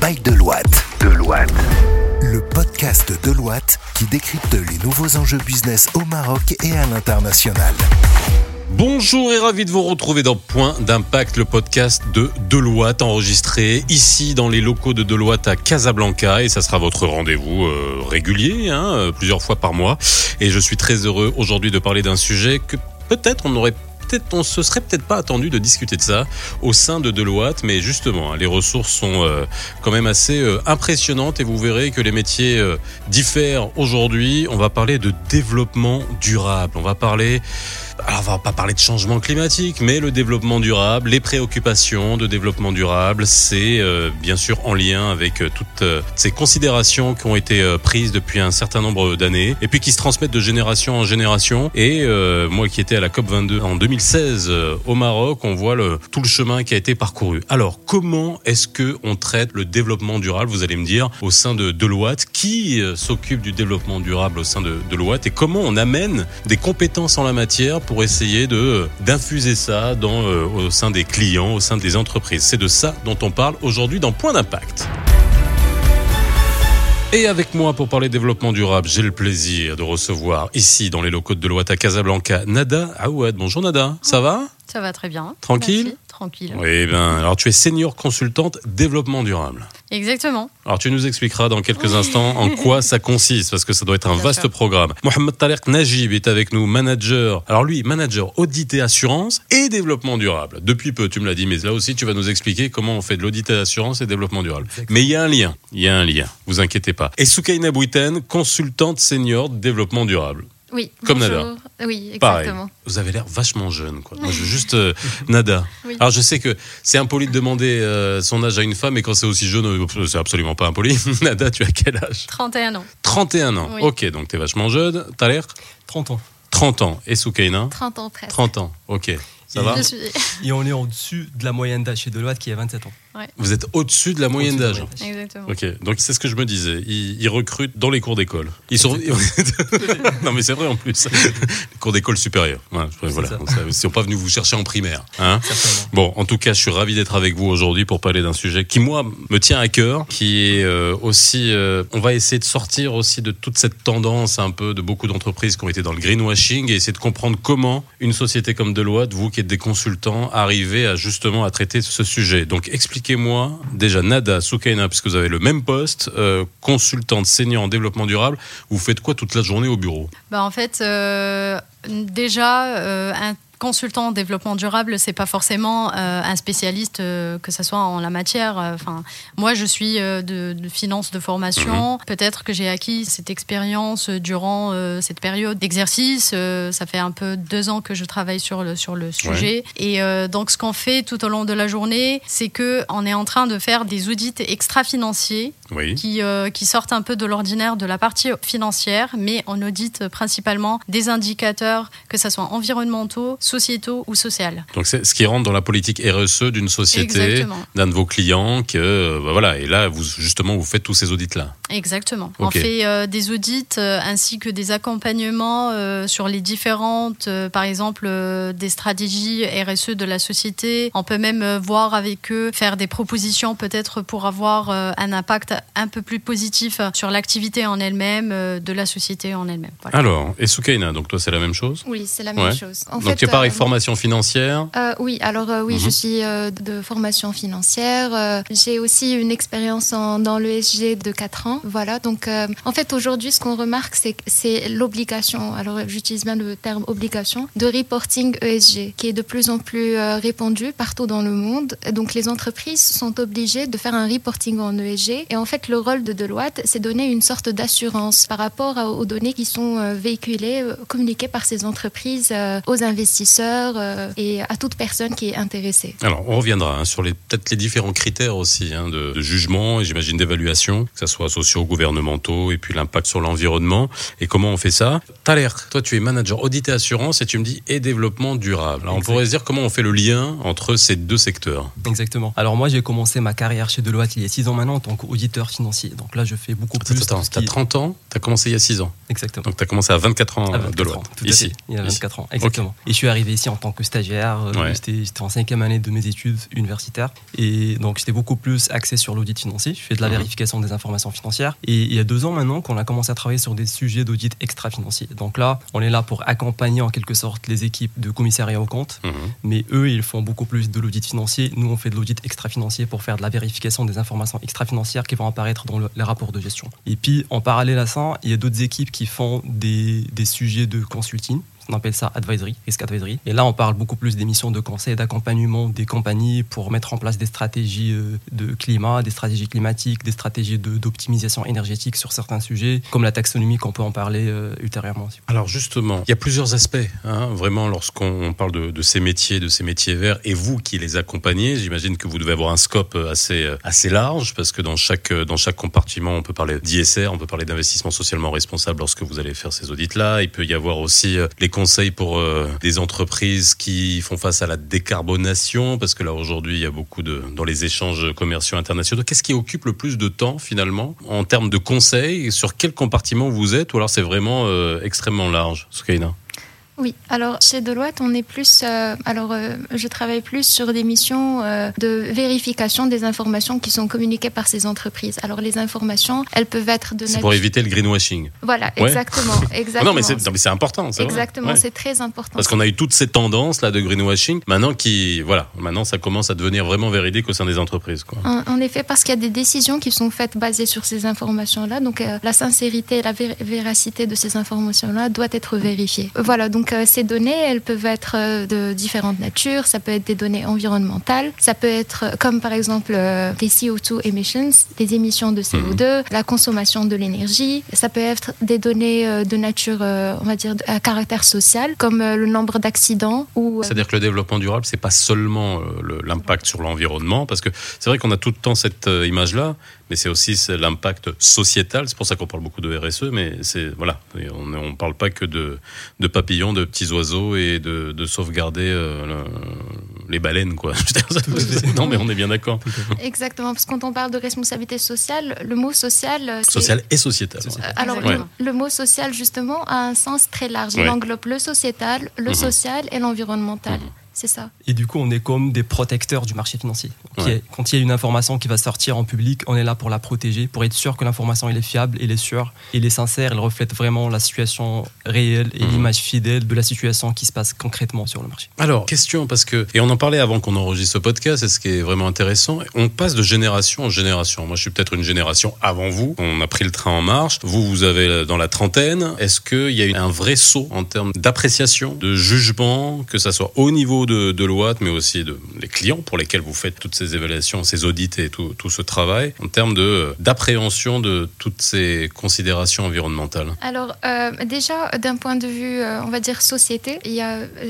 By Deloitte. Deloitte. Le podcast de Deloitte qui décrypte les nouveaux enjeux business au Maroc et à l'international. Bonjour et ravi de vous retrouver dans Point d'impact, le podcast de Deloitte enregistré ici dans les locaux de Deloitte à Casablanca et ça sera votre rendez-vous euh, régulier, hein, euh, plusieurs fois par mois. Et je suis très heureux aujourd'hui de parler d'un sujet que peut-être on aurait peut-être on se serait peut-être pas attendu de discuter de ça au sein de Deloitte, mais justement, hein, les ressources sont euh, quand même assez euh, impressionnantes et vous verrez que les métiers euh, diffèrent aujourd'hui. On va parler de développement durable. On va parler alors on va pas parler de changement climatique, mais le développement durable, les préoccupations de développement durable, c'est euh, bien sûr en lien avec euh, toutes euh, ces considérations qui ont été prises depuis un certain nombre d'années et puis qui se transmettent de génération en génération. Et moi qui étais à la COP 22 en 2016 euh, au Maroc, on voit tout le chemin qui a été parcouru. Alors comment est-ce que on traite le développement durable Vous allez me dire au sein de Deloitte, qui s'occupe du développement durable au sein de Deloitte et comment on amène des compétences en la matière pour essayer de d'infuser ça dans euh, au sein des clients, au sein des entreprises. C'est de ça dont on parle aujourd'hui dans Point d'impact. Et avec moi pour parler développement durable, j'ai le plaisir de recevoir ici dans les locaux de Deloitte à Casablanca Nada Aouad. Bonjour Nada, ça va? Ça va très bien. Tranquille? Merci. Tranquille. Oui, ben alors tu es senior consultante développement durable. Exactement. Alors tu nous expliqueras dans quelques instants en quoi ça consiste parce que ça doit être un Bien vaste sûr. programme. Mohamed Tariq Najib est avec nous, manager. Alors lui, manager audit et assurance et développement durable. Depuis peu, tu me l'as dit, mais là aussi tu vas nous expliquer comment on fait de l'audit et assurance et développement durable. Mais il y a un lien, il y a un lien, vous inquiétez pas. Et Soukaina Bouiten, consultante senior développement durable. Oui. Comme bonjour. Nada. Oui, Pareil. exactement. Vous avez l'air vachement jeune, quoi. Moi, je veux juste euh, Nada. Oui. Alors, je sais que c'est impoli de demander euh, son âge à une femme, et quand c'est aussi jeune, euh, c'est absolument pas impoli. Nada, tu as quel âge? 31 ans. 31 ans. Oui. Ok, donc t'es vachement jeune. T'as l'air 30 ans. 30 ans. Et Soukaina? 30 ans presque. 30 ans. Ok. Ça Et va? Je suis. Et on est au-dessus de la moyenne d'âge chez Deloitte qui est 27 ans. Vous êtes au-dessus de la moyenne d'âge. Exactement. Ok, donc c'est ce que je me disais. Ils, ils recrutent dans les cours d'école. Ils sont. non, mais c'est vrai en plus. les cours d'école supérieure. Ouais, voilà. ça. Ils sont pas venus vous chercher en primaire. Hein. Bon, en tout cas, je suis ravi d'être avec vous aujourd'hui pour parler d'un sujet qui, moi, me tient à cœur, qui est euh, aussi... euh, on va essayer de sortir aussi de toute cette tendance un peu de beaucoup d'entreprises qui ont été dans le greenwashing et essayer de comprendre comment une société comme Deloitte, vous qui êtes des consultants, arrivez à justement à traiter ce sujet. Donc, expliquez-moi déjà, Nada, Soukaina, puisque vous avez le même poste, euh, consultante senior en développement durable, vous faites quoi toute la journée au bureau? Bah, en fait, euh, déjà, euh, un consultant en développement durable, c'est pas forcément euh, un spécialiste, euh, que ce soit en la matière. euh, Enfin, moi, je suis de, de finance de formation. Peut-être que j'ai acquis cette expérience durant cette période d'exercice. Ça fait un peu deux ans que je travaille sur le sur le sujet. Et donc, ce qu'on fait tout au long de la journée, c'est que on est en train de faire des audits extra-financiers Oui. qui, qui sortent un peu de l'ordinaire de la partie financière, mais on audite principalement des indicateurs, que ce soit environnementaux, sociétaux ou sociaux. Donc, c'est ce qui rentre dans la politique RSE d'une société, Exactement. d'un de vos clients, que, euh, bah, voilà, et là, vous, justement, vous faites tous ces audits-là. Exactement. Ok. On fait euh, des audits euh, ainsi que des accompagnements euh, sur les différentes, euh, par exemple, euh, des stratégies RSE de la société. On peut même euh, voir avec eux, faire des propositions peut-être pour avoir euh, un impact un peu plus positif sur l'activité en elle-même, euh, de la société en elle-même. Voilà. Alors, et Soukaina, donc toi, c'est la même chose? Oui, c'est la même Ouais. chose. En Donc, pareil, euh, formation financière. euh, oui, alors euh, oui, Mhm. je suis euh, de formation financière. J'ai aussi une expérience en- dans l'ESG de 4 ans. Voilà, donc en fait aujourd'hui, ce qu'on remarque, c'est l'obligation, alors j'utilise bien le terme obligation, de reporting ESG, qui est de plus en plus répandu partout dans le monde. Donc les entreprises sont obligées de faire un reporting en ESG. Et en fait, le rôle de Deloitte, c'est donner une sorte d'assurance par rapport aux données qui sont véhiculées, communiquées par ces entreprises aux investisseurs euh, et à toute personne qui est intéressée. Alors, on reviendra hein, sur les peut-être les différents critères aussi hein, de, de jugement et j'imagine d'évaluation, que ce soit sociaux, gouvernementaux et puis l'impact sur l'environnement et comment on fait ça? Thaler, toi tu es manager audit et assurance et tu me dis et développement durable. Alors, on pourrait se dire comment on fait le lien entre ces deux secteurs. Exactement. Alors moi, j'ai commencé ma carrière chez Deloitte il y a 6 ans maintenant en tant qu'auditeur financier. Donc là, je fais beaucoup plus. Attends, ce t'as qui- 30 ans, t'as commencé il y a 6 ans. Exactement. Donc tu as commencé à 24 ans À 24 de loi. ans, tout à Ici. fait. Il y a Ici. 24 ans, exactement. Et je suis arrivé ici en tant que stagiaire. J'étais en cinquième année de mes études universitaires. Et donc, j'étais beaucoup plus axé sur l'audit financier. Je fais de la mhm. vérification des informations financières. Et il y a deux ans maintenant qu'on a commencé à travailler sur des sujets d'audit extra-financier. Donc là, on est là pour accompagner en quelque sorte les équipes de commissariat aux comptes. Mhm. Mais eux, ils font beaucoup plus de l'audit financier. Nous, on fait de l'audit extra-financier pour faire de la vérification des informations extra-financières qui vont apparaître dans les rapports de gestion. Et puis, en parallèle à ça, il y a d'autres équipes qui font des, des sujets de consulting on appelle ça advisory, risk advisory. Et là, on parle beaucoup plus des missions de conseil, d'accompagnement des compagnies pour mettre en place des stratégies euh, de climat, des stratégies climatiques, des stratégies d'optimisation énergétique sur certains sujets, comme la taxonomie, qu'on peut en parler euh, ultérieurement. Alors justement, il y a plusieurs aspects, hein, vraiment, lorsqu'on parle de, ces métiers, de ces métiers verts, et vous qui les accompagnez, j'imagine que vous devez avoir un scope assez, euh, assez large, parce que dans chaque, dans chaque compartiment, on peut parler d'ISR, on peut parler d'investissement socialement responsable lorsque vous allez faire ces audits-là. Il peut y avoir aussi les conseils pour euh, des entreprises qui font face à la décarbonation? Parce que là, aujourd'hui, il y a beaucoup de, dans les échanges commerciaux internationaux. Qu'est-ce qui occupe le plus de temps, finalement, en termes de conseils? Sur quel compartiment vous êtes? Ou alors c'est vraiment euh, extrêmement large, Soukaina oui, alors chez Deloitte, on est plus. Euh, alors, euh, je travaille plus sur des missions euh, de vérification des informations qui sont communiquées par ces entreprises. Alors, les informations, elles peuvent être de. C'est pour éviter le greenwashing. Voilà, exactement, exactement. non, mais c'est important. Exactement, c'est très important. Parce qu'on a eu toutes ces tendances là de greenwashing. Maintenant, qui, voilà, maintenant, ça commence à devenir vraiment véridique au sein des entreprises. Quoi. En, effet, parce qu'il y a des décisions qui sont faites basées sur ces informations-là. Donc, la sincérité et la véracité de ces informations-là doit être vérifiée. Voilà, donc donc euh, ces données, elles peuvent être euh, de différentes natures. Ça peut être des données environnementales, ça peut être euh, comme par exemple les CO2 emissions, les émissions de CO2, mhm. la consommation de l'énergie. Ça peut être des données de nature, on va dire, à caractère social, comme le nombre d'accidents. ou. C'est-à-dire que le développement durable, c'est pas seulement l'impact sur l'environnement, parce que c'est vrai qu'on a tout le temps cette image-là, mais c'est aussi l'impact sociétal. C'est pour ça qu'on parle beaucoup de RSE, mais c'est voilà, on ne parle pas que de, de, papillons, de petits oiseaux et de, de sauvegarder euh, les baleines, quoi. non, mais on est bien d'accord. Exactement, parce que quand on parle de responsabilité sociale, le mot social, euh, social et sociétal. Alors le, mot social justement a un sens très large. Il englobe le sociétal, le mhm. social et l'environnemental. Mhm. C'est ça. Et du coup, on est comme des protecteurs du marché financier. Quand il y a une information qui va sortir en public, on est là pour la protéger, pour être sûr que l'information est fiable, elle est sûre, elle est sincère, elle reflète vraiment la situation réelle et mhm. l'image fidèle de la situation qui se passe concrètement sur le marché. Alors, question, parce que, et on en parlait avant qu'on enregistre ce podcast, c'est ce qui est vraiment intéressant, on passe de génération en génération. Moi, je suis peut-être une génération avant vous, on a pris le train en marche, vous, vous avez dans la trentaine. Est-ce qu'il y a eu un vrai saut en termes d'appréciation, de jugement, que ça soit au niveau de, de mais aussi de, des clients pour lesquels vous faites toutes ces évaluations, ces audits et tout, tout ce travail, en termes d'appréhension de, toutes ces considérations environnementales Alors, euh, déjà, d'un point de vue, euh, on va dire, société,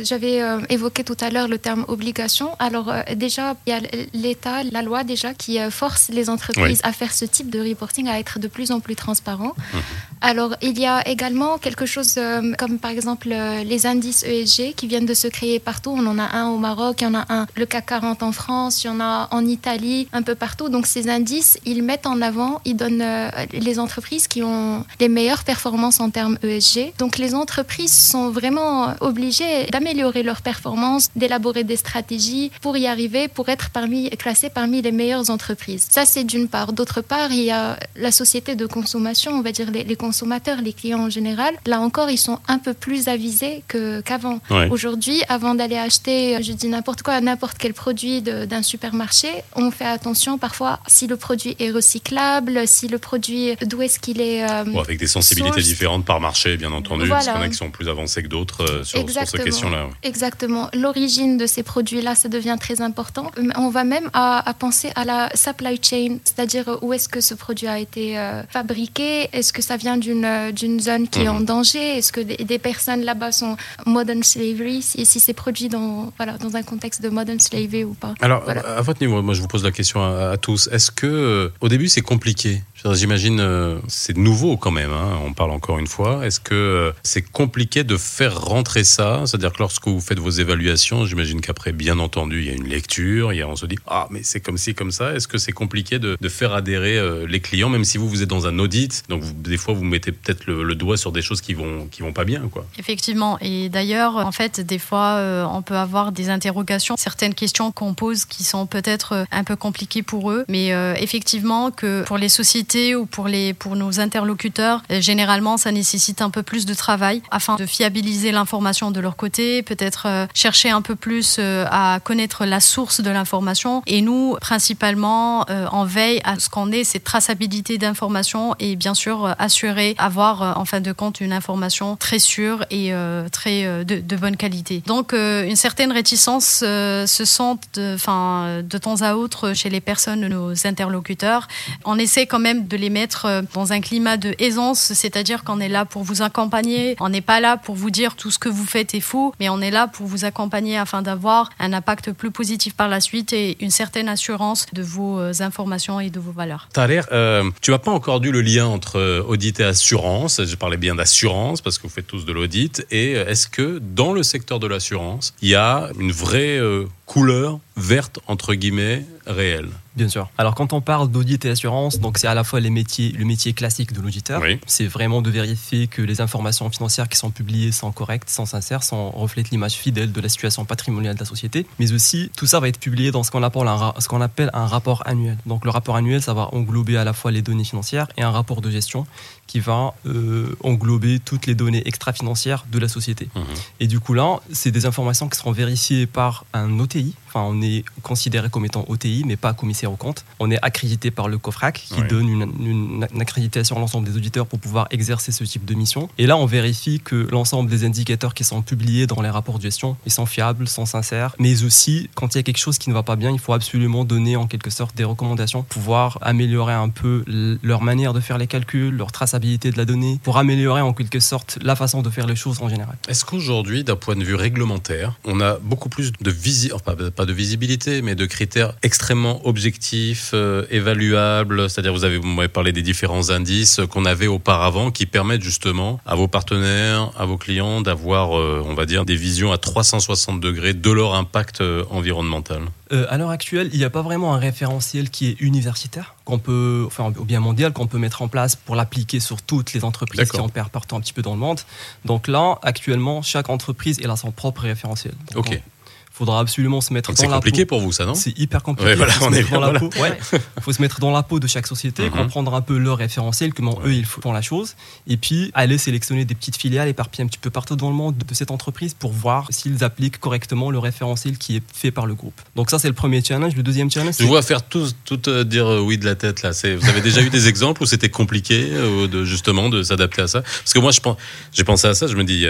j'avais euh, évoqué tout à l'heure le terme obligation. Alors, déjà, il y a l'État, la loi déjà, qui force les entreprises à faire ce type de reporting, à être de plus en plus transparent. Mhm. Alors, il y a également quelque chose comme, par exemple, les indices ESG qui viennent de se créer partout. On en a un au Maroc, il y en a un le CAC 40 en France, il y en a en Italie, un peu partout. Donc ces indices, ils mettent en avant, ils donnent euh, les entreprises qui ont les meilleures performances en termes ESG. Donc les entreprises sont vraiment obligées d'améliorer leurs performances, d'élaborer des stratégies pour y arriver, pour être parmi, classées parmi les meilleures entreprises. Ça, c'est d'une part. D'autre part, il y a la société de consommation, on va dire les, consommateurs, les clients en général. Là encore, ils sont un peu plus avisés qu'avant. Aujourd'hui, avant d'aller acheter je dis n'importe quoi, n'importe quel produit d'un supermarché, on fait attention parfois si le produit est recyclable, si le produit, d'où est-ce qu'il est. Euh, avec des sensibilités différentes par marché, bien entendu, parce qu'il y en a qui sont plus avancés que d'autres euh, sur, cette question-là. Exactement. L'origine de ces produits-là, ça devient très important. On va même à, penser à la supply chain, c'est-à-dire où est-ce que ce produit a été euh, fabriqué, est-ce que ça vient d'une zone qui est en mhm. danger, est-ce que des, personnes là-bas sont modern slavery, si, si c'est produit dans dans, voilà, dans un contexte de modern slavery ou pas. Alors, à votre niveau, moi je vous pose la question à, tous. Est-ce que au début c'est compliqué? J'imagine c'est nouveau quand même. Hein, on parle encore une fois. Est-ce que c'est compliqué de faire rentrer ça? C'est-à-dire que lorsque vous faites vos évaluations, j'imagine qu'après, bien entendu, il y a une lecture, il y a, on se dit ah mais c'est comme ci comme ça. Est-ce que c'est compliqué de, de, faire adhérer les clients, même si vous vous êtes dans un audit Donc des fois vous mettez peut-être le, doigt sur des choses qui vont qui vont pas bien, quoi? Effectivement. Et d'ailleurs, en fait, des fois, euh, on peut avoir des interrogations, certaines questions qu'on pose qui sont peut-être euh, un peu compliquées pour eux, mais euh, effectivement que pour les sociétés ou pour les pour nos interlocuteurs, généralement, ça nécessite un peu plus de travail afin de fiabiliser l'information de leur côté, peut-être chercher un peu plus à connaître la source de l'information. Et nous, principalement, on veille à ce qu'on ait cette traçabilité d'information et bien sûr assurer avoir en fin de compte une information très sûre et très de, bonne qualité. Donc euh, une certaine réticence se sent de, de temps à autre chez les personnes, nos interlocuteurs. On essaie quand même de les mettre euh, dans un climat de aisance, c'est-à-dire qu'on est là pour vous accompagner, on n'est pas là pour vous dire tout ce que vous faites est faux, mais on est là pour vous accompagner afin d'avoir un impact plus positif par la suite et une certaine assurance de vos euh, informations et de vos valeurs. Thaler, euh, tu n'as pas encore dû le lien entre audit et assurance. Je parlais bien d'assurance parce que vous faites tous de l'audit. Et est-ce que dans le secteur de l'assurance, il y a une vraie euh, couleur verte entre guillemets réelle. Bien sûr. Alors quand on parle d'audit et assurance, donc c'est à la fois les métiers, le métier classique de l'auditeur. C'est vraiment de vérifier que les informations financières qui sont publiées sont correctes, sont sincères, sont reflètent l'image fidèle de la situation patrimoniale de la société. Mais aussi tout ça va être publié dans ce qu'on appelle un, ce qu'on appelle un rapport annuel. Donc le rapport annuel, ça va englober à la fois les données financières et un rapport de gestion qui va euh, englober toutes les données extra-financières de la société. Mmh. Et du coup là, c'est des informations qui seront vérifiées par un OTI, Enfin, on est considéré comme étant OTI, mais pas commissaire au compte. On est accrédité par le COFRAC, qui donne une, accréditation à l'ensemble des auditeurs pour pouvoir exercer ce type de mission. Et là, on vérifie que l'ensemble des indicateurs qui sont publiés dans les rapports de gestion, ils sont fiables, sont sincères. Mais aussi, quand il y a quelque chose qui ne va pas bien, il faut absolument donner en quelque sorte des recommandations pour pouvoir améliorer un peu leur manière de faire les calculs, leur traçabilité de la donnée, pour améliorer en quelque sorte la façon de faire les choses en général. Est-ce qu'aujourd'hui, d'un point de vue réglementaire, on a beaucoup plus de enfin, pas de visibilité, mais de critères extrêmement objectifs, euh, évaluables? C'est-à-dire, vous avez, vous parlé des différents indices qu'on avait auparavant qui permettent justement à vos partenaires, à vos clients d'avoir, euh, on va dire, des visions à 360 degrés de leur impact euh, à l'heure actuelle, il n'y a pas vraiment un référentiel qui est universitaire, qu'on peut, enfin, ou bien mondial, qu'on peut mettre en place pour l'appliquer sur toutes les entreprises qui opèrent partout un petit peu dans le monde. Donc là, actuellement, chaque entreprise elle a son propre référentiel. ok faudra absolument se mettre dans la peau. C'est compliqué pour vous, ça, non C'est hyper compliqué. Ouais, voilà, on est dans la peau. Ouais. faut se mettre dans la peau de chaque société, mhm. comprendre un peu leur référentiel, comment eux ils font la chose, et puis aller sélectionner des petites filiales éparpillées un petit peu partout dans le monde de cette entreprise pour voir s'ils appliquent correctement le référentiel qui est fait par le groupe. Donc ça, c'est le premier challenge. Le deuxième challenge, je vois faire tout, tout euh, dire euh, oui de la tête là. Vous avez déjà eu des exemples où c'était compliqué euh, de justement de s'adapter à ça? Parce que moi, je pense, j'ai pensé à ça. Je me dis,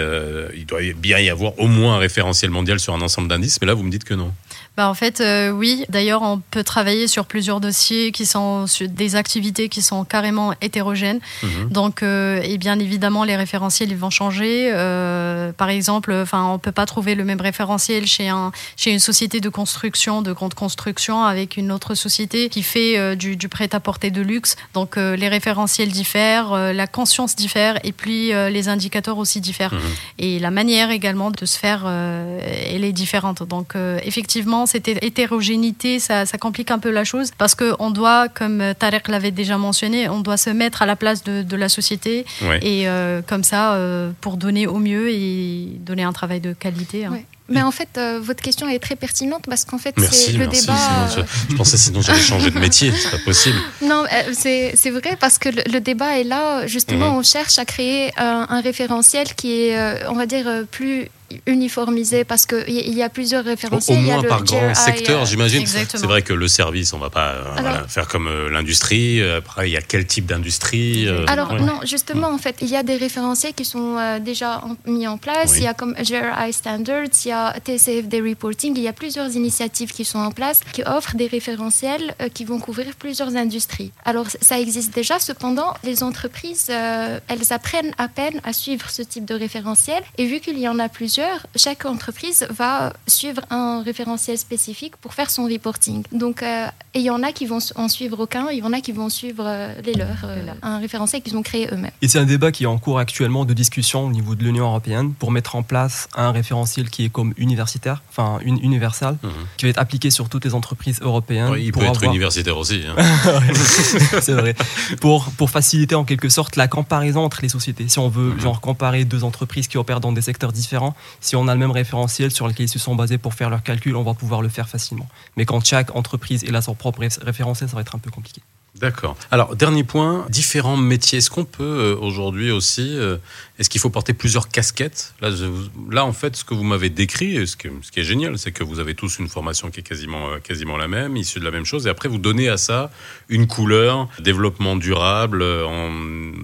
il doit bien y avoir au moins un référentiel mondial sur un ensemble d'indices, mais là, vous me dites que non. Bah en fait, euh, oui. D'ailleurs, on peut travailler sur plusieurs dossiers qui sont sur des activités qui sont carrément hétérogènes. Mhm. Donc, euh, et bien évidemment, les référentiels ils vont changer. Euh, par exemple, enfin, on peut pas trouver le même référentiel chez un chez une société de construction, de grande construction, avec une autre société qui fait du, du prêt-à-porter de luxe. Donc, les référentiels diffèrent, la conscience diffère, et puis les indicateurs aussi diffèrent. Mhm. Et la manière également de se faire, elle est différente. Donc, effectivement cette hétérogénéité, ça, complique un peu la chose parce qu'on doit, comme Tarek l'avait déjà mentionné, on doit se mettre à la place de, la société et euh, comme ça, euh, pour donner au mieux et donner un travail de qualité. Hein. Mais en fait, euh, votre question est très pertinente parce qu'en fait, c'est le débat. je, pensais sinon j'allais changer de métier, c'est pas possible. Non, c'est vrai parce que le, débat est là. Justement, mhm. on cherche à créer un référentiel qui est, on va dire, plus uniformisé parce qu'il y, a plusieurs référentiels. Au, moins par grand secteur, euh, j'imagine. C'est vrai que le service, on ne va pas euh, faire comme euh, l'industrie. Après, il y a quel type d'industrie Alors, non, justement, en fait, il y a des référentiels qui sont déjà mis en place. Il y a comme GRI Standards, il y a TCFD Reporting, il y a plusieurs initiatives qui sont en place qui offrent des référentiels qui vont couvrir plusieurs industries. Alors, ça existe déjà, cependant, les entreprises, elles apprennent à peine à suivre ce type de référentiel. Et vu qu'il y en a plusieurs, plusieurs, chaque entreprise va suivre un référentiel spécifique pour faire son reporting. Donc, et il y en a qui vont en suivre aucun, il y en a qui vont suivre les leurs, un référentiel qu'ils ont créé eux-mêmes. Et c'est un débat qui est en cours actuellement de discussion au niveau de l'Union européenne pour mettre en place un référentiel qui est comme universitaire, enfin universal, mhm. qui va être appliqué sur toutes les entreprises européennes. il peut être universitaire aussi. Hein. c'est vrai. Pour, pour faciliter en quelque sorte la comparaison entre les sociétés. Si on veut mhm. genre comparer deux entreprises qui opèrent dans des secteurs différents, si on a le même référentiel sur lequel ils se sont basés pour faire leurs calculs, on va pouvoir le faire facilement. Mais quand chaque entreprise a son propre référentiel, ça va être un peu compliqué. D'accord. Alors, dernier point, différents métiers. Est-ce qu'on peut euh, aujourd'hui aussi, euh, est-ce qu'il faut porter plusieurs casquettes? Là, en fait, ce que vous m'avez décrit, ce, qui est génial, c'est que vous avez tous une formation qui est quasiment, euh, quasiment la même, issue de la même chose, et après, vous donnez à ça une couleur, développement durable, en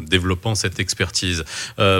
développant cette expertise.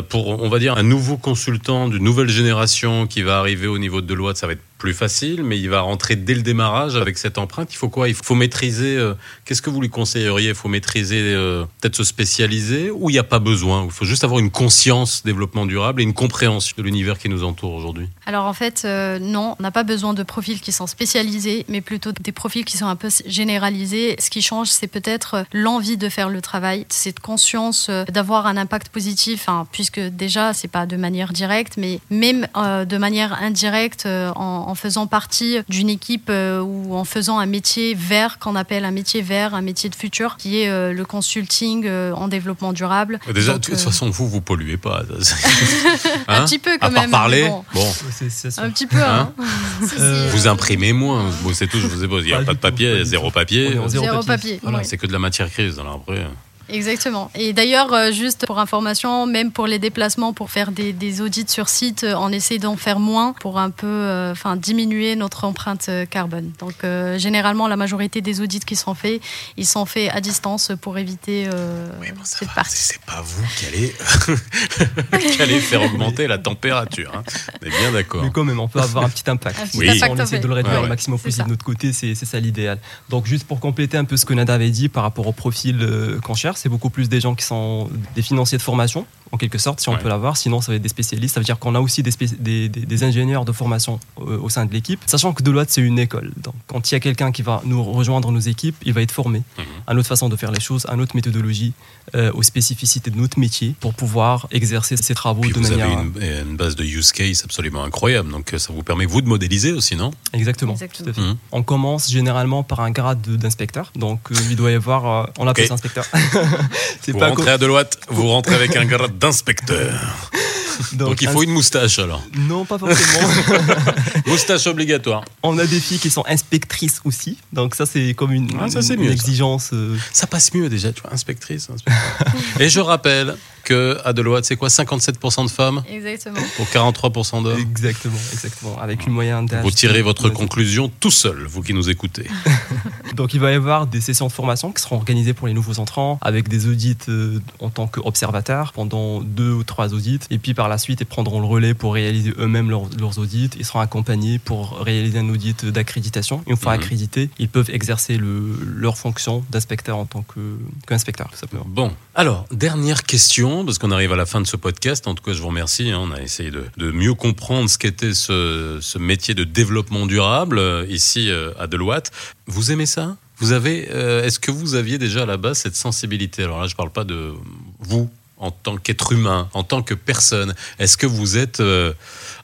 pour, on va dire, un nouveau consultant d'une nouvelle génération qui va arriver au niveau de Deloitte, ça va être plus facile, mais il va rentrer dès le démarrage avec cette empreinte. Il faut quoi? Il faut maîtriser. Euh, qu'est-ce que vous lui conseilleriez? Il faut maîtriser, euh, peut-être se spécialiser, ou il n'y a pas besoin? Il faut juste avoir une conscience développement durable et une compréhension de l'univers qui nous entoure aujourd'hui. Alors en fait, euh, non, on n'a pas besoin de profils qui sont spécialisés, mais plutôt des profils qui sont un peu généralisés. Ce qui change, c'est peut-être l'envie de faire le travail, cette conscience d'avoir un impact positif, hein, puisque déjà, c'est pas de manière directe, mais même de manière indirecte en en faisant partie d'une équipe euh, ou en faisant un métier vert qu'on appelle un métier vert, un métier de futur, qui est euh, le consulting euh, en développement durable. Déjà, de toute façon, vous, vous polluez pas. un hein petit peu quand à même. parler, bon. un petit peu. Hein. Hein vous imprimez moins. c'est tout, je vous ai Il n'y a pas, de papier, zéro papier. zéro, papier. C'est que de la matière grise. Alors après. Exactement. Et d'ailleurs, euh, juste pour information, même pour les déplacements, pour faire des, audits sur site, euh, on essaie d'en faire moins pour un peu euh, enfin, diminuer notre empreinte carbone. Donc, généralement, la majorité des audits qui sont faits, ils sont faits à distance pour éviter oui, bon, cette partie. C'est pas vous qui allez, qui allez faire augmenter la température. Hein. On est bien d'accord. Mais quand même, on peut avoir un petit impact. oui. on essaie de le réduire au maximum possible de notre côté, c'est ça l'idéal. Donc, juste pour compléter un peu ce que Nada avait dit par rapport au profil qu'on cherche, c'est beaucoup plus des gens qui sont des financiers de formation, en quelque sorte, si on peut l'avoir. Sinon, ça va être des spécialistes. Ça veut dire qu'on a aussi des, des, ingénieurs de formation euh, au sein de l'équipe. Sachant que Deloitte, c'est une école. Donc, quand il y a quelqu'un qui va nous rejoindre nos équipes, il va être formé mhm. à notre façon de faire les choses, à notre méthodologie, euh, aux spécificités de notre métier pour pouvoir exercer ces travaux Puis de vous manière. Avez une, base de use case absolument incroyable. Donc, ça vous permet, vous, de modéliser aussi, non? Exactement. Mhm. On commence généralement par un grade d'inspecteur. Donc, euh, il doit y avoir. on l'appelle okay. inspecteur. vous pas rentrez à Deloitte, vous rentrez avec un grade d'inspecteur. Donc, il faut une moustache alors Non, pas forcément. moustache obligatoire. On a des filles qui sont inspectrices aussi. Donc ça c'est comme une, ah, exigence. Euh. Ça. passe mieux déjà, tu vois, inspectrice. Et je rappelle que à Deloitte, c'est quoi 57% de femmes Exactement. Pour 43% d'hommes Exactement, exactement. Avec une moyenne d'âge. Vous tirez votre conclusion tout seul, vous qui nous écoutez. Donc il va y avoir des sessions de formation qui seront organisées pour les nouveaux entrants, avec des audits euh, en tant qu'observateurs pendant deux ou trois audits. Et puis par la suite, ils prendront le relais pour réaliser eux-mêmes leurs, audits. Ils seront accompagnés pour réaliser un audit d'accréditation. Une fois mhm. accrédités, ils peuvent exercer le, leur fonction d'inspecteur en tant qu'inspecteur, tout simplement. Bon, alors, dernière question, parce qu'on arrive à la fin de ce podcast. En tout cas, je vous remercie. Hein. On a essayé de, mieux comprendre ce qu'était ce, métier de développement durable euh, ici euh, à Deloitte. Vous aimez ça? Vous avez, euh, est-ce que vous aviez déjà à la base cette sensibilité? Alors là, je ne parle pas de vous en tant qu'être humain, en tant que personne. Est-ce que vous êtes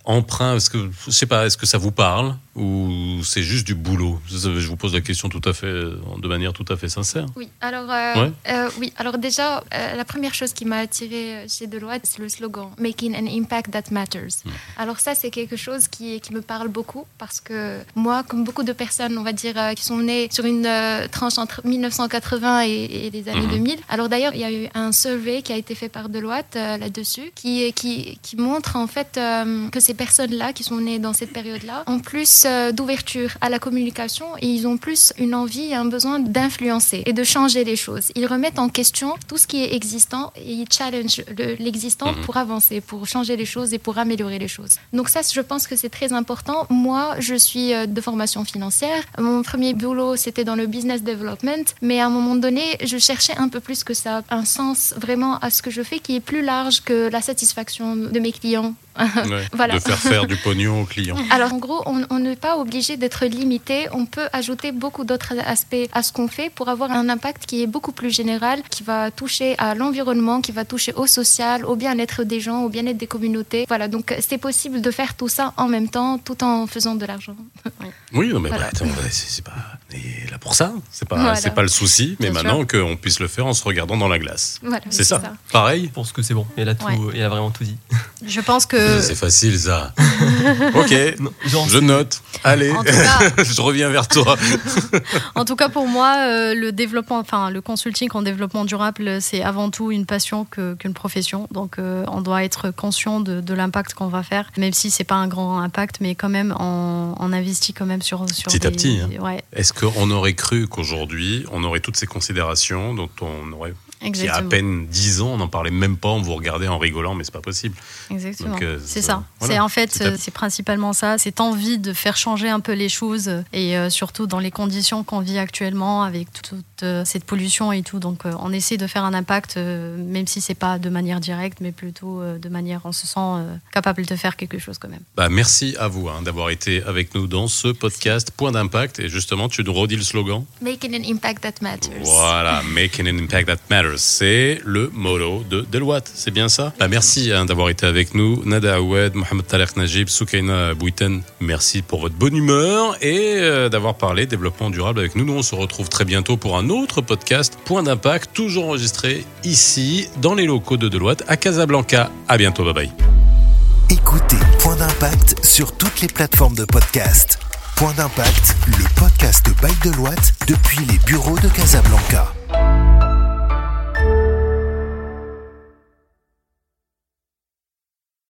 emprunt Est-ce que je sais pas Est-ce que ça vous parle ou c'est juste du boulot? Je vous pose la question tout à fait de manière tout à fait sincère. Oui. Alors euh, euh, oui. Alors déjà, euh, la première chose qui m'a attiré chez Deloitte, c'est le slogan "Making an impact that matters". Hmm. Alors ça, c'est quelque chose qui qui me parle beaucoup parce que moi, comme beaucoup de personnes, on va dire, qui sont nées sur une tranche entre 1980 et, les années 2000. Hmm. Alors d'ailleurs, il y a eu un survey qui a été fait par Deloitte là-dessus, qui qui qui montre en fait que c'est personnes-là qui sont nées dans cette période-là ont plus euh, d'ouverture à la communication et ils ont plus une envie et un besoin d'influencer et de changer les choses. Ils remettent en question tout ce qui est existant et ils challenge l'existant mhm. pour avancer, pour changer les choses et pour améliorer les choses. Donc ça, je pense que c'est très important. Moi, je suis euh, de formation financière. Mon premier boulot, c'était dans le business development, mais à un moment donné, je cherchais un peu plus que ça, un sens vraiment à ce que je fais qui est plus large que la satisfaction de mes clients voilà. De faire faire du pognon aux clients. Alors en gros, on n'est pas obligé d'être limité. On peut ajouter beaucoup d'autres aspects à ce qu'on fait pour avoir un impact qui est beaucoup plus général, qui va toucher à l'environnement, qui va toucher au social, au bien-être des gens, au bien-être des communautés. Voilà, donc c'est possible de faire tout ça en même temps, tout en faisant de l'argent. Oui, non, mais bah, c'est pas là pour ça. C'est pas, c'est pas le souci. Mais maintenant qu'on puisse le faire en se regardant dans la glace. c'est ça. Pareil. Je pense que c'est bon. Elle a tout, elle a vraiment tout dit. Je pense que c'est facile ça. ok, je note. Allez, je reviens vers toi. en tout cas, pour moi, euh, le développement, enfin le consulting en développement durable, c'est avant tout une passion qu'une profession. Donc, euh, on doit être conscient de, l'impact qu'on va faire, même si c'est pas un grand impact, mais quand même, on, investit quand même sur, sur petit à petit. Hein. Est-ce qu'on aurait cru qu'aujourd'hui, on aurait toutes ces considérations dont on aurait il y a à peine 10 ans, on n'en parlait même pas, on vous regardait en rigolant, mais c'est pas possible. Exactement. Euh, c'est ça. c'est en fait, c'est principalement ça, cette envie de faire changer un peu les choses et euh, surtout dans les conditions qu'on vit actuellement avec toute, euh, cette pollution et tout. Donc, on essaie de faire un impact, même si c'est pas de manière directe, mais plutôt de manière, on se sent capable de faire quelque chose quand même. Bah, merci à vous hein, d'avoir été avec nous dans ce podcast Point d'impact. Et justement, tu nous redis le slogan. Making an impact that matters. Voilà, making an impact that matters. C'est le motto de Deloitte, c'est bien ça? Bah, Merci hein, d'avoir été avec nous. Nada Aoued, Mohamed Talek Najib, Soukaina Bouiten, merci pour votre bonne humeur et euh, d'avoir parlé développement durable avec nous. Nous, on se retrouve très bientôt pour un autre podcast, Point d'impact, toujours enregistré ici, dans les locaux de Deloitte, à Casablanca. À bientôt, bye bye. Écoutez Point d'impact sur toutes les plateformes de podcast. Point d'impact, le podcast by Deloitte depuis les bureaux de Casablanca.